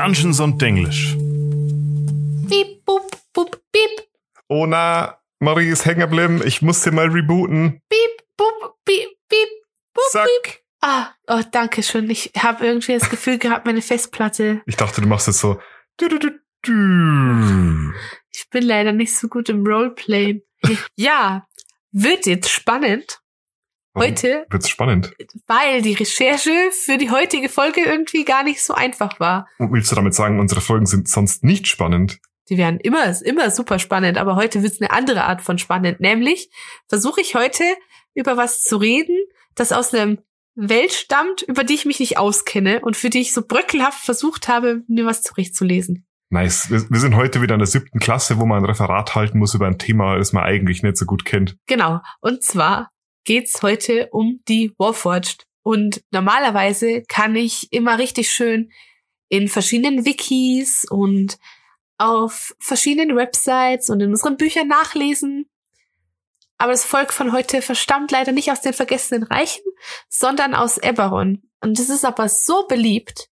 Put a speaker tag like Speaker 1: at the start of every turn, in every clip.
Speaker 1: Dungeons und Denglisch.
Speaker 2: Piep, bup, bup, piep,
Speaker 3: Oh na, Marie ist hängen geblieben. Ich muss sie mal rebooten.
Speaker 2: piep, bup, piep, piep, bup,
Speaker 3: Zack.
Speaker 2: piep. Ah, oh, danke schön. Ich habe irgendwie das Gefühl gehabt, meine Festplatte.
Speaker 3: Ich dachte, du machst jetzt so. Du, du, du, du.
Speaker 2: Ich bin leider nicht so gut im Roleplay. Ja, wird jetzt spannend. Heute,
Speaker 3: Wird's spannend.
Speaker 2: weil die Recherche für die heutige Folge irgendwie gar nicht so einfach war.
Speaker 3: Und willst du damit sagen, unsere Folgen sind sonst nicht spannend?
Speaker 2: Die werden immer, immer super spannend, aber heute wird's eine andere Art von spannend. Nämlich versuche ich heute über was zu reden, das aus einem Welt stammt, über die ich mich nicht auskenne und für die ich so bröckelhaft versucht habe, mir was zurechtzulesen.
Speaker 3: Nice. Wir sind heute wieder in der siebten Klasse, wo man ein Referat halten muss über ein Thema, das man eigentlich nicht so gut kennt.
Speaker 2: Genau. Und zwar geht's heute um die Warforged. Und normalerweise kann ich immer richtig schön in verschiedenen Wikis und auf verschiedenen Websites und in unseren Büchern nachlesen. Aber das Volk von heute verstammt leider nicht aus den vergessenen Reichen, sondern aus Eberron. Und es ist aber so beliebt,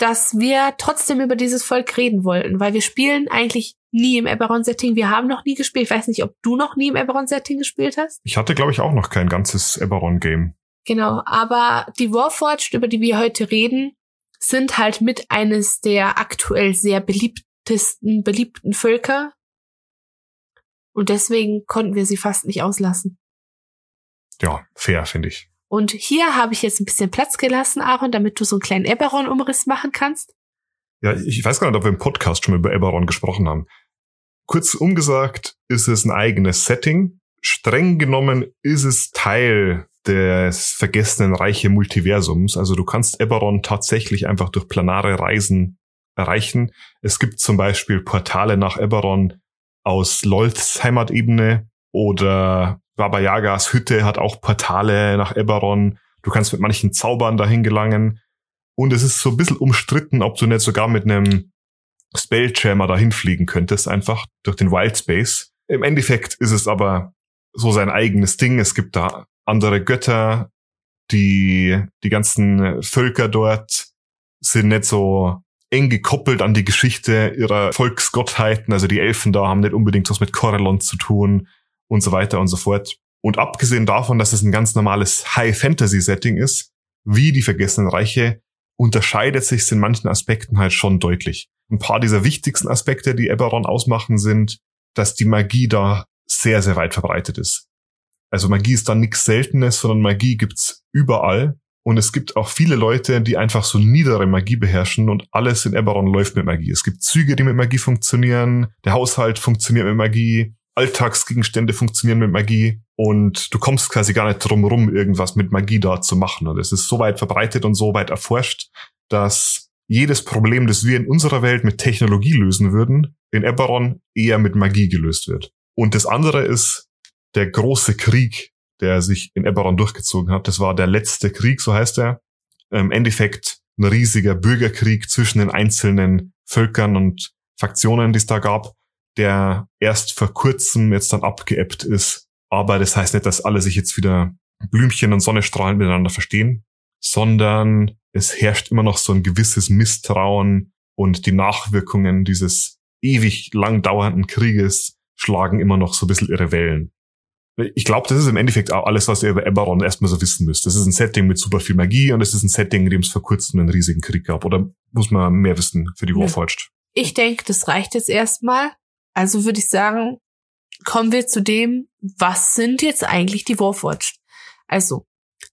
Speaker 2: dass wir trotzdem über dieses Volk reden wollten, weil wir spielen eigentlich nie im Eberron-Setting. Wir haben noch nie gespielt. Ich weiß nicht, ob du noch nie im Eberron-Setting gespielt hast.
Speaker 3: Ich hatte, glaube ich, auch noch kein ganzes Eberron-Game.
Speaker 2: Genau, aber die Warforged, über die wir heute reden, sind halt mit eines der aktuell sehr beliebtesten, beliebten Völker. Und deswegen konnten wir sie fast nicht auslassen.
Speaker 3: Ja, fair, finde ich.
Speaker 2: Und hier habe ich jetzt ein bisschen Platz gelassen, Aaron, damit du so einen kleinen Eberron-Umriss machen kannst.
Speaker 3: Ja, ich weiß gar nicht, ob wir im Podcast schon über Eberron gesprochen haben. Kurz umgesagt ist es ein eigenes Setting. Streng genommen ist es Teil des vergessenen Reiche Multiversums. Also du kannst Eberron tatsächlich einfach durch planare Reisen erreichen. Es gibt zum Beispiel Portale nach Eberron aus Lolths Heimatebene oder Baba Yagas Hütte hat auch Portale nach Eberron. Du kannst mit manchen Zaubern dahin gelangen. Und es ist so ein bisschen umstritten, ob du nicht sogar mit einem Spelljammer dahin fliegen könntest, einfach durch den Wild Space. Im Endeffekt ist es aber so sein eigenes Ding. Es gibt da andere Götter, die, die ganzen Völker dort sind nicht so eng gekoppelt an die Geschichte ihrer Volksgottheiten. Also die Elfen da haben nicht unbedingt was mit Corellon zu tun und so weiter und so fort. Und abgesehen davon, dass es ein ganz normales High-Fantasy-Setting ist, wie die Vergessenen Reiche, unterscheidet sich in manchen Aspekten halt schon deutlich. Ein paar dieser wichtigsten Aspekte, die Eberron ausmachen, sind, dass die Magie da sehr, sehr weit verbreitet ist. Also Magie ist da nichts Seltenes, sondern Magie gibt's überall. Und es gibt auch viele Leute, die einfach so niedere Magie beherrschen und alles in Eberron läuft mit Magie. Es gibt Züge, die mit Magie funktionieren, der Haushalt funktioniert mit Magie, Alltagsgegenstände funktionieren mit Magie und du kommst quasi gar nicht drum rum, irgendwas mit Magie da zu machen. Und es ist so weit verbreitet und so weit erforscht, dass jedes Problem, das wir in unserer Welt mit Technologie lösen würden, in Eberron eher mit Magie gelöst wird. Und das andere ist der große Krieg, der sich in Eberron durchgezogen hat. Das war der letzte Krieg, so heißt er. Im Endeffekt ein riesiger Bürgerkrieg zwischen den einzelnen Völkern und Faktionen, die es da gab, der erst vor kurzem jetzt dann abgeebbt ist. Aber das heißt nicht, dass alle sich jetzt wieder Blümchen und Sonnenstrahlen miteinander verstehen, sondern es herrscht immer noch so ein gewisses Misstrauen und die Nachwirkungen dieses ewig lang dauernden Krieges schlagen immer noch so ein bisschen ihre Wellen. Ich glaube, das ist im Endeffekt auch alles, was ihr über Eberron erstmal so wissen müsst. Das ist ein Setting mit super viel Magie und es ist ein Setting, in dem es vor kurzem einen riesigen Krieg gab. Oder muss man mehr wissen für die. Warforged?
Speaker 2: Ich denke, das reicht jetzt erstmal. Also würde ich sagen, kommen wir zu dem, was sind jetzt eigentlich die Warforged? Also,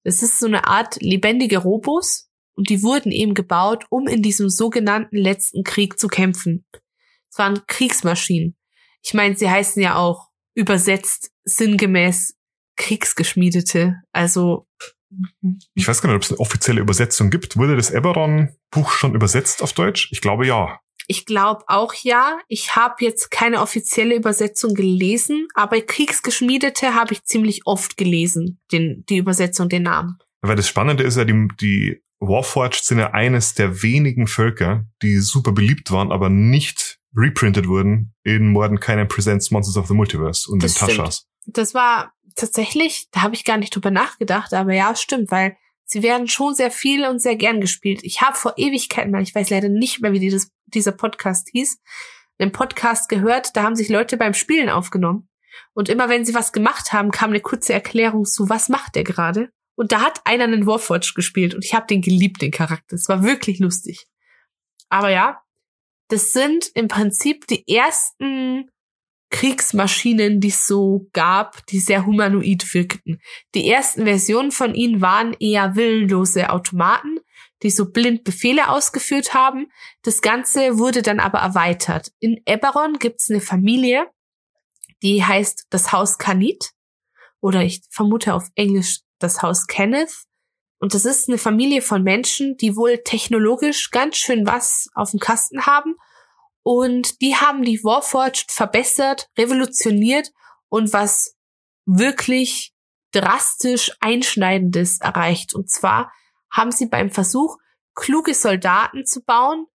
Speaker 2: es ist so eine Art lebendige Robos und die wurden eben gebaut, um in diesem sogenannten letzten Krieg zu kämpfen. Es waren Kriegsmaschinen. Ich meine, sie heißen ja auch übersetzt sinngemäß Kriegsgeschmiedete. Also
Speaker 3: Ich weiß gar nicht, ob es eine offizielle Übersetzung gibt. Wurde das Eberron-Buch schon übersetzt auf Deutsch? Ich glaube ja.
Speaker 2: Ich glaube auch ja. Ich habe jetzt keine offizielle Übersetzung gelesen, aber Kriegsgeschmiedete habe ich ziemlich oft gelesen, den, die Übersetzung, den Namen.
Speaker 3: Weil das Spannende ist ja, die, die Warforged sind ja eines der wenigen Völker, die super beliebt waren, aber nicht reprintet wurden in Morden Kainen Presents Monsters of the Multiverse und
Speaker 2: Das
Speaker 3: den Taschas.
Speaker 2: Das war tatsächlich, da habe ich gar nicht drüber nachgedacht, aber ja, stimmt, weil Sie werden schon sehr viel und sehr gern gespielt. Ich habe vor Ewigkeiten mal, ich weiß leider nicht mehr, wie dieses, dieser Podcast hieß, einen Podcast gehört, da haben sich Leute beim Spielen aufgenommen. Und immer wenn sie was gemacht haben, kam eine kurze Erklärung zu, was macht der gerade? Und da hat einer einen Warforged gespielt und ich habe den geliebt, den Charakter. Es war wirklich lustig. Aber ja, das sind im Prinzip die ersten Kriegsmaschinen, die es so gab, die sehr humanoid wirkten. Die ersten Versionen von ihnen waren eher willenlose Automaten, die so blind Befehle ausgeführt haben. Das Ganze wurde dann aber erweitert. In Eberron gibt's eine Familie, die heißt das Haus Kanit oder ich vermute auf Englisch das Haus Kenneth. Und das ist eine Familie von Menschen, die wohl technologisch ganz schön was auf dem Kasten haben. Und die haben die Warforged verbessert, revolutioniert und was wirklich drastisch Einschneidendes erreicht. Und zwar haben sie beim Versuch, kluge Soldaten zu bauen,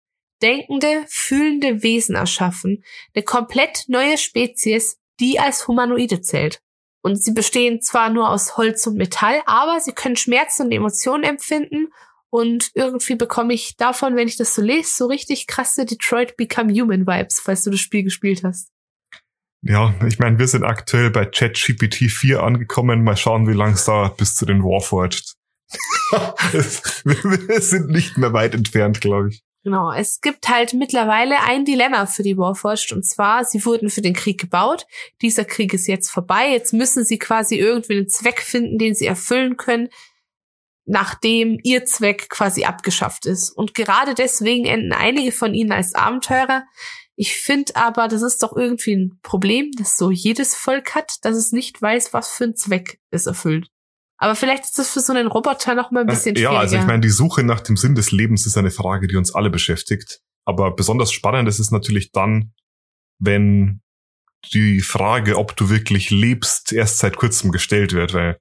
Speaker 2: denkende, fühlende Wesen erschaffen. Eine komplett neue Spezies, die als Humanoide zählt. Und sie bestehen zwar nur aus Holz und Metall, aber sie können Schmerzen und Emotionen empfinden. Und irgendwie bekomme ich davon, wenn ich das so lese, so richtig krasse Detroit Become Human Vibes, falls du das Spiel gespielt hast.
Speaker 3: Ja, ich meine, wir sind aktuell bei ChatGPT 4 angekommen. Mal schauen, wie lang es dauert bis zu den Warforged. wir sind nicht mehr weit entfernt, glaube ich.
Speaker 2: Genau, es gibt halt mittlerweile ein Dilemma für die Warforged und zwar, sie wurden für den Krieg gebaut. Dieser Krieg ist jetzt vorbei. Jetzt müssen sie quasi irgendwie einen Zweck finden, den sie erfüllen können, nachdem ihr Zweck quasi abgeschafft ist. Und gerade deswegen enden einige von ihnen als Abenteurer. Ich finde aber, das ist doch irgendwie ein Problem, das so jedes Volk hat, dass es nicht weiß, was für ein Zweck es erfüllt. Aber vielleicht ist das für so einen Roboter noch mal ein bisschen schwieriger.
Speaker 3: Ja, also ich meine, die Suche nach dem Sinn des Lebens ist eine Frage, die uns alle beschäftigt. Aber besonders spannend ist es natürlich dann, wenn die Frage, ob du wirklich lebst, erst seit kurzem gestellt wird, weil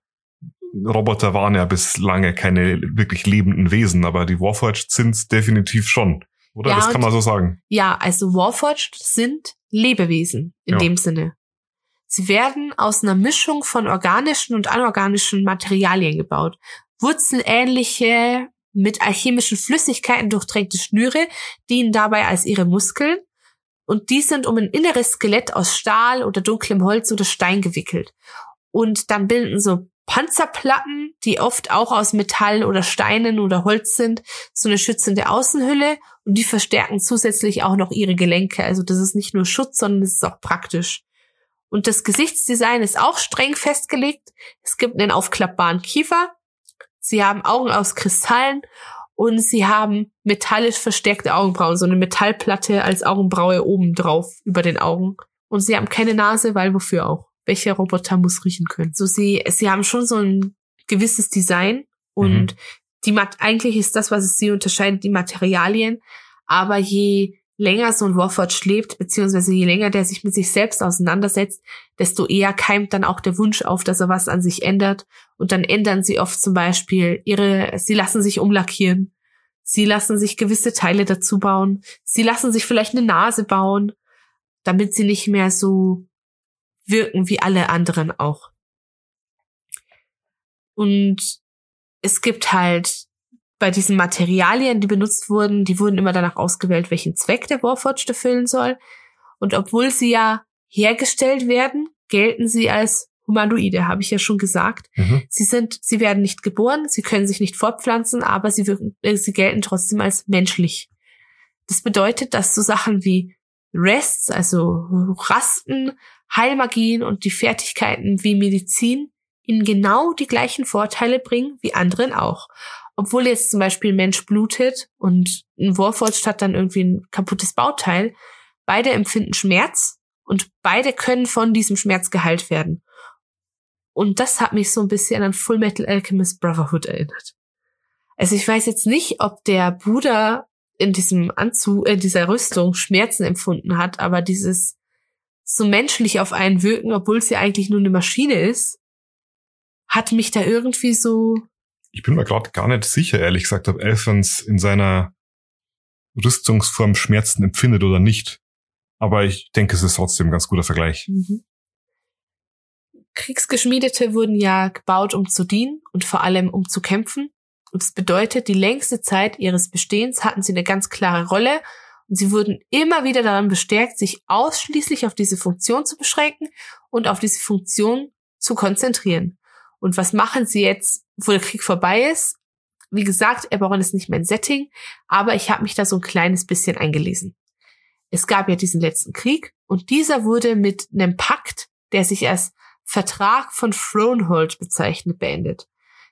Speaker 3: Roboter waren ja bislange keine wirklich lebenden Wesen, aber die Warforged sind definitiv schon. Oder? Ja, das kann man so sagen.
Speaker 2: Ja, also Warforged sind Lebewesen in ja. dem Sinne. Sie werden aus einer Mischung von organischen und anorganischen Materialien gebaut. Wurzelähnliche, mit alchemischen Flüssigkeiten durchtränkte Schnüre dienen dabei als ihre Muskeln und die sind um ein inneres Skelett aus Stahl oder dunklem Holz oder Stein gewickelt. Und dann bilden so Panzerplatten, die oft auch aus Metall oder Steinen oder Holz sind, so eine schützende Außenhülle und die verstärken zusätzlich auch noch ihre Gelenke. Also das ist nicht nur Schutz, sondern es ist auch praktisch. Und das Gesichtsdesign ist auch streng festgelegt. Es gibt einen aufklappbaren Kiefer. Sie haben Augen aus Kristallen und sie haben metallisch verstärkte Augenbrauen, so eine Metallplatte als Augenbraue oben drauf über den Augen. Und sie haben keine Nase, weil wofür auch? Welcher Roboter muss riechen können? So sie, sie haben schon so ein gewisses Design und mhm. die eigentlich ist das, was es sie unterscheidet, die Materialien. Aber je länger so ein Warforged lebt, beziehungsweise je länger der sich mit sich selbst auseinandersetzt, desto eher keimt dann auch der Wunsch auf, dass er was an sich ändert. Und dann ändern sie oft zum Beispiel ihre, sie lassen sich umlackieren. Sie lassen sich gewisse Teile dazu bauen. Sie lassen sich vielleicht eine Nase bauen, damit sie nicht mehr so wirken wie alle anderen auch. Und es gibt halt bei diesen Materialien, die benutzt wurden, die wurden immer danach ausgewählt, welchen Zweck der Warforged erfüllen soll. Und obwohl sie ja hergestellt werden, gelten sie als Humanoide, habe ich ja schon gesagt. Mhm. Sie sind, sie werden nicht geboren, sie können sich nicht fortpflanzen, aber sie wirken, äh, sie gelten trotzdem als menschlich. Das bedeutet, dass so Sachen wie Rests, also Rasten, Heilmagien und die Fertigkeiten wie Medizin ihnen genau die gleichen Vorteile bringen wie anderen auch obwohl jetzt zum Beispiel ein Mensch blutet und ein Warforged hat dann irgendwie ein kaputtes Bauteil, beide empfinden Schmerz und beide können von diesem Schmerz geheilt werden. Und das hat mich so ein bisschen an Full Metal Alchemist Brotherhood erinnert. Also ich weiß jetzt nicht, ob der Bruder in diesem Anzug, in dieser Rüstung Schmerzen empfunden hat, aber dieses so menschlich auf einen wirken, obwohl es ja eigentlich nur eine Maschine ist, hat mich da irgendwie so
Speaker 3: ich bin mir gerade gar nicht sicher, ehrlich gesagt, ob Elfens in seiner Rüstungsform Schmerzen empfindet oder nicht. Aber ich denke, es ist trotzdem ein ganz guter Vergleich. Mhm.
Speaker 2: Kriegsgeschmiedete wurden ja gebaut, um zu dienen und vor allem um zu kämpfen. Das bedeutet, die längste Zeit ihres Bestehens hatten sie eine ganz klare Rolle und sie wurden immer wieder daran bestärkt, sich ausschließlich auf diese Funktion zu beschränken und auf diese Funktion zu konzentrieren. Und was machen sie jetzt, wo der Krieg vorbei ist? Wie gesagt, Eberron ist nicht mein Setting, aber ich habe mich da so ein kleines bisschen eingelesen. Es gab ja diesen letzten Krieg und dieser wurde mit einem Pakt, der sich als Vertrag von Thronehold bezeichnet, beendet.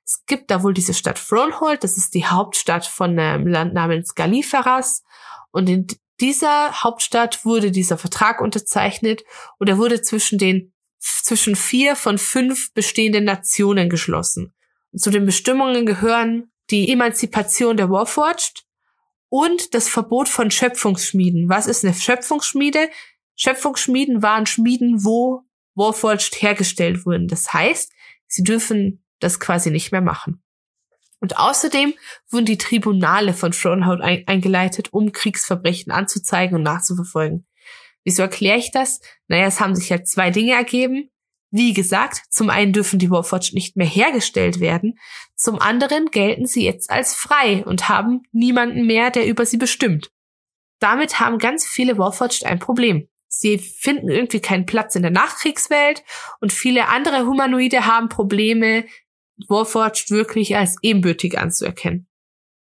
Speaker 2: Es gibt da wohl diese Stadt Thronehold, das ist die Hauptstadt von einem Land namens Galiferas und in dieser Hauptstadt wurde dieser Vertrag unterzeichnet und er wurde zwischen den zwischen vier von fünf bestehenden Nationen geschlossen. Zu den Bestimmungen gehören die Emanzipation der Warforged und das Verbot von Schöpfungsschmieden. Was ist eine Schöpfungsschmiede? Schöpfungsschmieden waren Schmieden, wo Warforged hergestellt wurden. Das heißt, sie dürfen das quasi nicht mehr machen. Und außerdem wurden die Tribunale von Thronehold ein eingeleitet, um Kriegsverbrechen anzuzeigen und nachzuverfolgen. Wieso erkläre ich das? Naja, es haben sich ja zwei Dinge ergeben. Wie gesagt, zum einen dürfen die Warforged nicht mehr hergestellt werden, zum anderen gelten sie jetzt als frei und haben niemanden mehr, der über sie bestimmt. Damit haben ganz viele Warforged ein Problem. Sie finden irgendwie keinen Platz in der Nachkriegswelt und viele andere Humanoide haben Probleme, Warforged wirklich als ebenbürtig anzuerkennen.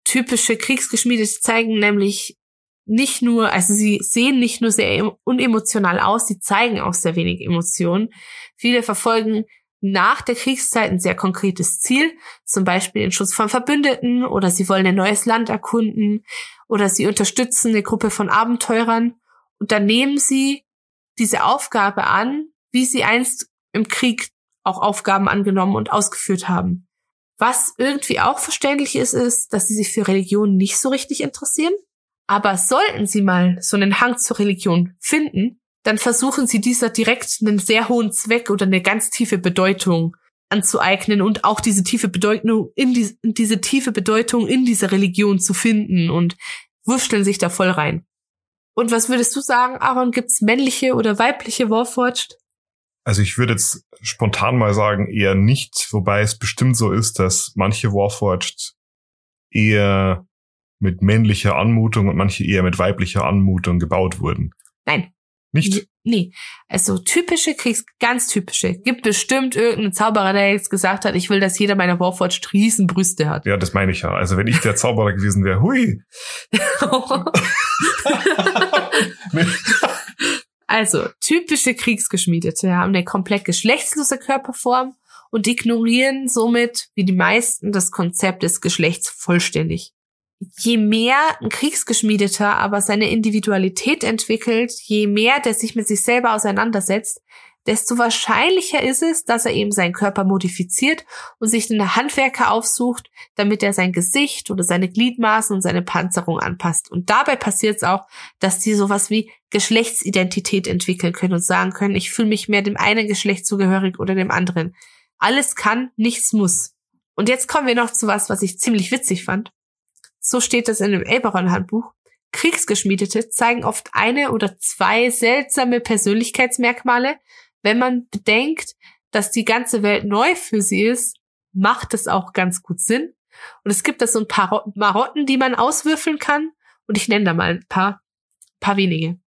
Speaker 2: Typische Kriegsgeschmiede zeigen nämlich nicht nur, also sie sehen nicht nur sehr unemotional aus, sie zeigen auch sehr wenig Emotionen. Viele verfolgen nach der Kriegszeit ein sehr konkretes Ziel, zum Beispiel den Schutz von Verbündeten oder sie wollen ein neues Land erkunden oder sie unterstützen eine Gruppe von Abenteurern und dann nehmen sie diese Aufgabe an, wie sie einst im Krieg auch Aufgaben angenommen und ausgeführt haben. Was irgendwie auch verständlich ist, ist, dass sie sich für Religion nicht so richtig interessieren. Aber sollten sie mal so einen Hang zur Religion finden, dann versuchen sie dieser direkt einen sehr hohen Zweck oder eine ganz tiefe Bedeutung anzueignen und auch diese tiefe Bedeutung in, die, diese tiefe Bedeutung in dieser Religion zu finden und wurschteln sich da voll rein. Und was würdest du sagen, Aaron, gibt's männliche oder weibliche Warforged?
Speaker 3: Also ich würde jetzt spontan mal sagen, eher nicht, wobei es bestimmt so ist, dass manche Warforged eher mit männlicher Anmutung und manche eher mit weiblicher Anmutung gebaut wurden.
Speaker 2: Nein.
Speaker 3: Nicht?
Speaker 2: Nee. Also typische Kriegs, ganz typische. Gibt bestimmt irgendeinen Zauberer, der jetzt gesagt hat, ich will, dass jeder meiner Warforged Riesenbrüste hat.
Speaker 3: Ja, das meine ich ja. Also wenn ich der Zauberer gewesen wäre, hui.
Speaker 2: also, typische Kriegsgeschmiedete haben eine komplett geschlechtslose Körperform und ignorieren somit, wie die meisten, das Konzept des Geschlechts vollständig. Je mehr ein Kriegsgeschmiedeter aber seine Individualität entwickelt, je mehr der sich mit sich selber auseinandersetzt, desto wahrscheinlicher ist es, dass er eben seinen Körper modifiziert und sich einen Handwerker aufsucht, damit er sein Gesicht oder seine Gliedmaßen und seine Panzerung anpasst. Und dabei passiert es auch, dass die sowas wie Geschlechtsidentität entwickeln können und sagen können, ich fühle mich mehr dem einen Geschlecht zugehörig oder dem anderen. Alles kann, nichts muss. Und jetzt kommen wir noch zu was, was ich ziemlich witzig fand. So steht es in dem Elberon-Handbuch. Kriegsgeschmiedete zeigen oft eine oder zwei seltsame Persönlichkeitsmerkmale, wenn man bedenkt, dass die ganze Welt neu für sie ist, macht es auch ganz gut Sinn. Und es gibt da so ein paar Marotten, die man auswürfeln kann. Und ich nenne da mal ein paar, paar wenige.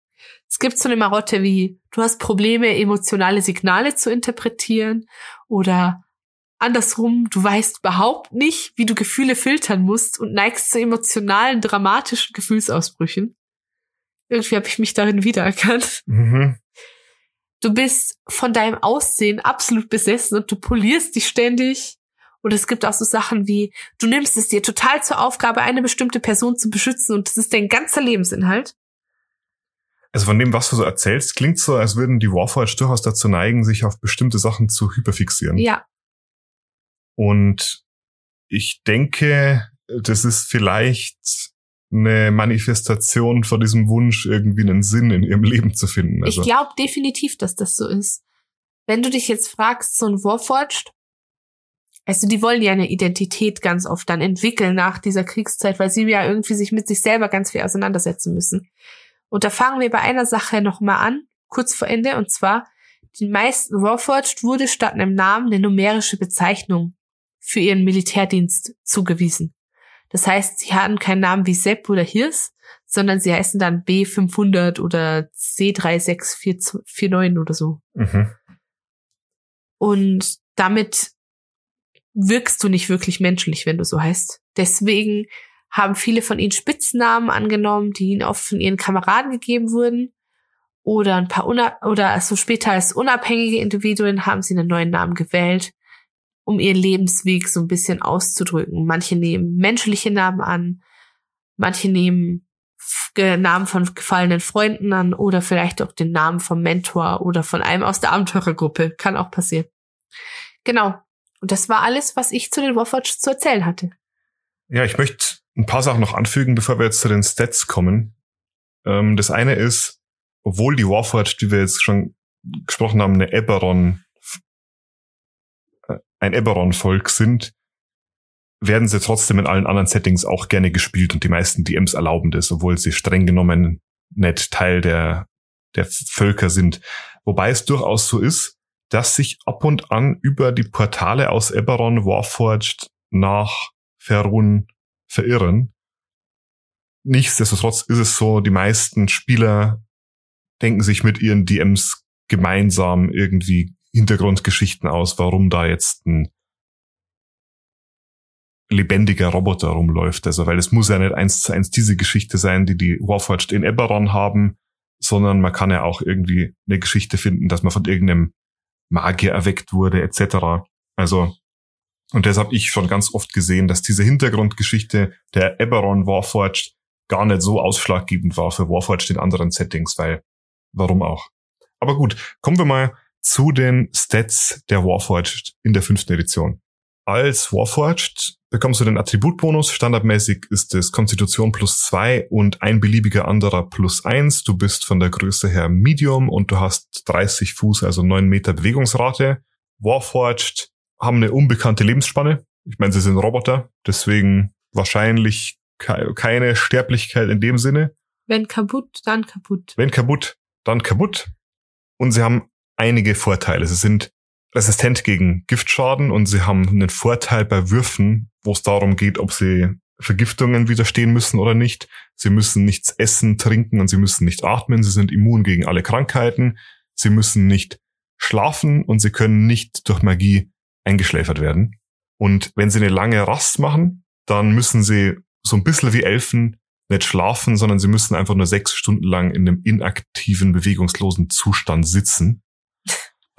Speaker 2: Es gibt so eine Marotte wie, du hast Probleme, emotionale Signale zu interpretieren oder andersrum, du weißt überhaupt nicht, wie du Gefühle filtern musst und neigst zu emotionalen, dramatischen Gefühlsausbrüchen. Irgendwie habe ich mich darin wiedererkannt. Mhm. Du bist von deinem Aussehen absolut besessen und du polierst dich ständig. Und es gibt auch so Sachen wie, du nimmst es dir total zur Aufgabe, eine bestimmte Person zu beschützen und das ist dein ganzer Lebensinhalt.
Speaker 3: Also von dem, was du so erzählst, klingt so, als würden die Warforged durchaus dazu neigen, sich auf bestimmte Sachen zu hyperfixieren.
Speaker 2: Ja.
Speaker 3: Und ich denke, das ist vielleicht eine Manifestation von diesem Wunsch, irgendwie einen Sinn in ihrem Leben zu finden.
Speaker 2: Also. Ich glaube definitiv, dass das so ist. Wenn du dich jetzt fragst, so ein Warforged, also die wollen ja eine Identität ganz oft dann entwickeln nach dieser Kriegszeit, weil sie ja irgendwie sich mit sich selber ganz viel auseinandersetzen müssen. Und da fangen wir bei einer Sache nochmal an, kurz vor Ende, und zwar, den meisten Warforged wurde statt einem Namen eine numerische Bezeichnung für ihren Militärdienst zugewiesen. Das heißt, sie hatten keinen Namen wie Sepp oder Hirs, sondern sie heißen dann B500 oder C3649 oder so.
Speaker 3: Mhm.
Speaker 2: Und damit wirkst du nicht wirklich menschlich, wenn du so heißt. Deswegen haben viele von ihnen Spitznamen angenommen, die ihnen oft von ihren Kameraden gegeben wurden. Oder ein paar una oder also später als unabhängige Individuen haben sie einen neuen Namen gewählt, um ihren Lebensweg so ein bisschen auszudrücken. Manche nehmen menschliche Namen an, manche nehmen Namen von gefallenen Freunden an oder vielleicht auch den Namen vom Mentor oder von einem aus der Abenteurergruppe. Kann auch passieren. Genau. Und das war alles, was ich zu den Warforged zu erzählen hatte.
Speaker 3: Ja, ich möchte ein paar Sachen noch anfügen, bevor wir jetzt zu den Stats kommen. Ähm, das eine ist, obwohl die Warforged, die wir jetzt schon gesprochen haben, eine Eberron, ein Eberron-Volk sind, werden sie trotzdem in allen anderen Settings auch gerne gespielt und die meisten DMs erlauben das, obwohl sie streng genommen nicht Teil der, der Völker sind. Wobei es durchaus so ist, dass sich ab und an über die Portale aus Eberron Warforged nach Ferun verirren. Nichtsdestotrotz ist es so, die meisten Spieler denken sich mit ihren DMs gemeinsam irgendwie Hintergrundgeschichten aus, warum da jetzt ein lebendiger Roboter rumläuft. Also, weil es muss ja nicht eins zu eins diese Geschichte sein, die die Warforged in Eberron haben, sondern man kann ja auch irgendwie eine Geschichte finden, dass man von irgendeinem Magier erweckt wurde, etc. Also, und das habe ich schon ganz oft gesehen, dass diese Hintergrundgeschichte der Eberron Warforged gar nicht so ausschlaggebend war für Warforged in anderen Settings, weil warum auch? Aber gut, kommen wir mal zu den Stats der Warforged in der fünften Edition. Als Warforged bekommst du den Attributbonus. Standardmäßig ist es Konstitution plus zwei und ein beliebiger anderer plus eins. Du bist von der Größe her Medium und du hast 30 Fuß, also neun Meter Bewegungsrate. Warforged haben eine unbekannte Lebensspanne. Ich meine, sie sind Roboter, deswegen wahrscheinlich keine Sterblichkeit in dem Sinne.
Speaker 2: Wenn kaputt, dann kaputt.
Speaker 3: Wenn kaputt, dann kaputt. Und sie haben einige Vorteile. Sie sind resistent gegen Giftschaden und sie haben einen Vorteil bei Würfen, wo es darum geht, ob sie Vergiftungen widerstehen müssen oder nicht. Sie müssen nichts essen, trinken und sie müssen nicht atmen. Sie sind immun gegen alle Krankheiten. Sie müssen nicht schlafen und sie können nicht durch Magie eingeschläfert werden. Und wenn sie eine lange Rast machen, dann müssen sie so ein bisschen wie Elfen nicht schlafen, sondern sie müssen einfach nur sechs Stunden lang in einem inaktiven, bewegungslosen Zustand sitzen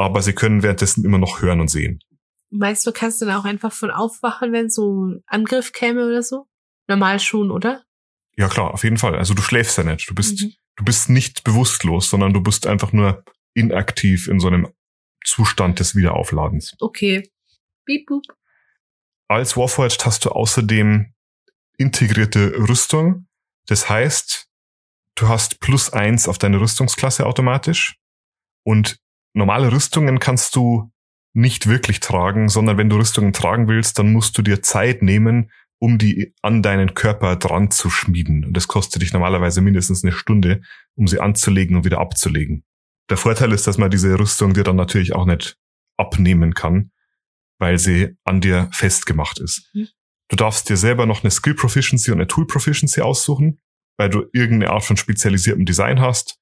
Speaker 3: aber sie können währenddessen immer noch hören und sehen.
Speaker 2: Meinst du, kannst du dann auch einfach von aufwachen, wenn so ein Angriff käme oder so? Normal schon, oder?
Speaker 3: Ja, klar, auf jeden Fall. Also du schläfst ja nicht. Du bist, mhm. du bist nicht bewusstlos, sondern du bist einfach nur inaktiv in so einem Zustand des Wiederaufladens.
Speaker 2: Okay. Beep boop.
Speaker 3: Als Warforged hast du außerdem integrierte Rüstung. Das heißt, du hast plus eins auf deine Rüstungsklasse automatisch und normale Rüstungen kannst du nicht wirklich tragen, sondern wenn du Rüstungen tragen willst, dann musst du dir Zeit nehmen, um die an deinen Körper dran zu schmieden. Und das kostet dich normalerweise mindestens eine Stunde, um sie anzulegen und wieder abzulegen. Der Vorteil ist, dass man diese Rüstung dir dann natürlich auch nicht abnehmen kann, weil sie an dir festgemacht ist. Mhm. Du darfst dir selber noch eine Skill Proficiency und eine Tool Proficiency aussuchen, weil du irgendeine Art von spezialisiertem Design hast.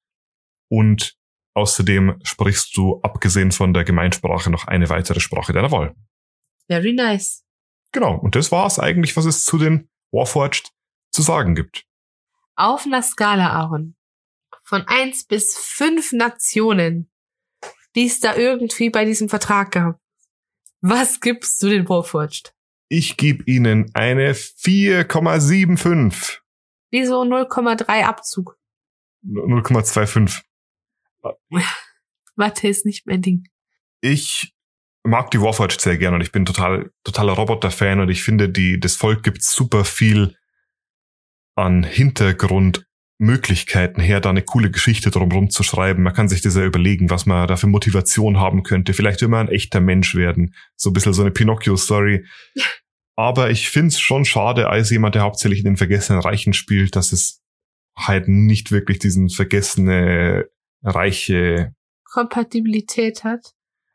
Speaker 3: Und Außerdem sprichst du, abgesehen von der Gemeinsprache, noch eine weitere Sprache deiner Wahl.
Speaker 2: Very nice.
Speaker 3: Genau, und das war es eigentlich, was es zu den Warforged zu sagen gibt.
Speaker 2: Auf einer Skala, Aaron, von eins bis fünf Nationen, die es da irgendwie bei diesem Vertrag gab. Was gibst du den Warforged?
Speaker 3: Ich gebe ihnen eine 4,75.
Speaker 2: Wieso 0,3 Abzug?
Speaker 3: 0,25.
Speaker 2: Mathe ist nicht mein Ding.
Speaker 3: Ich mag die Warforged sehr gerne und ich bin total, totaler Roboter-Fan und ich finde, die, das Volk gibt super viel an Hintergrundmöglichkeiten her, da eine coole Geschichte drumherum zu schreiben. Man kann sich das ja überlegen, was man da für Motivation haben könnte. Vielleicht immer ein echter Mensch werden. So ein bisschen so eine Pinocchio-Story. Aber ich finde es schon schade, als jemand, der hauptsächlich in den vergessenen Reichen spielt, dass es halt nicht wirklich diesen vergessene reiche
Speaker 2: Kompatibilität hat.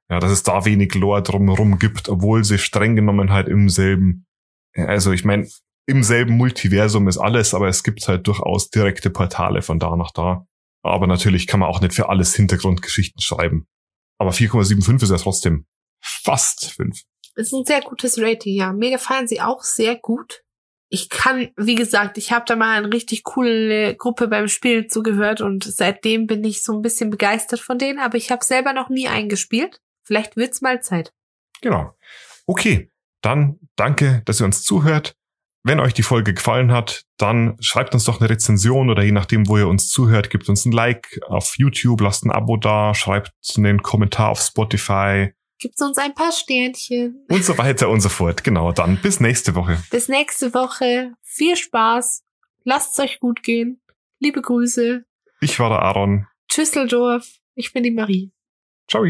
Speaker 3: Ja, dass es da wenig Lore drumherum gibt, obwohl sie streng genommen halt im selben, also ich meine, im selben Multiversum ist alles, aber es gibt halt durchaus direkte Portale von da nach da. Aber natürlich kann man auch nicht für alles Hintergrundgeschichten schreiben. Aber 4,75 ist ja trotzdem fast 5.
Speaker 2: Ist ein sehr gutes Rating, ja. Mir gefallen sie auch sehr gut. Ich kann, wie gesagt, ich habe da mal eine richtig coole Gruppe beim Spielen zugehört und seitdem bin ich so ein bisschen begeistert von denen, aber ich habe selber noch nie eingespielt. Vielleicht wird's mal Zeit.
Speaker 3: Genau. Okay, dann danke, dass ihr uns zuhört. Wenn euch die Folge gefallen hat, dann schreibt uns doch eine Rezension oder je nachdem, wo ihr uns zuhört, gebt uns ein Like auf YouTube, lasst ein Abo da, schreibt einen Kommentar auf Spotify.
Speaker 2: Gibt uns ein paar Sternchen.
Speaker 3: Und so weiter und so fort. Genau, dann bis nächste Woche.
Speaker 2: Bis nächste Woche. Viel Spaß. Lasst es euch gut gehen. Liebe Grüße.
Speaker 3: Ich war der Aaron.
Speaker 2: Tschüsseldorf. Ich bin die Marie.
Speaker 3: Ciao.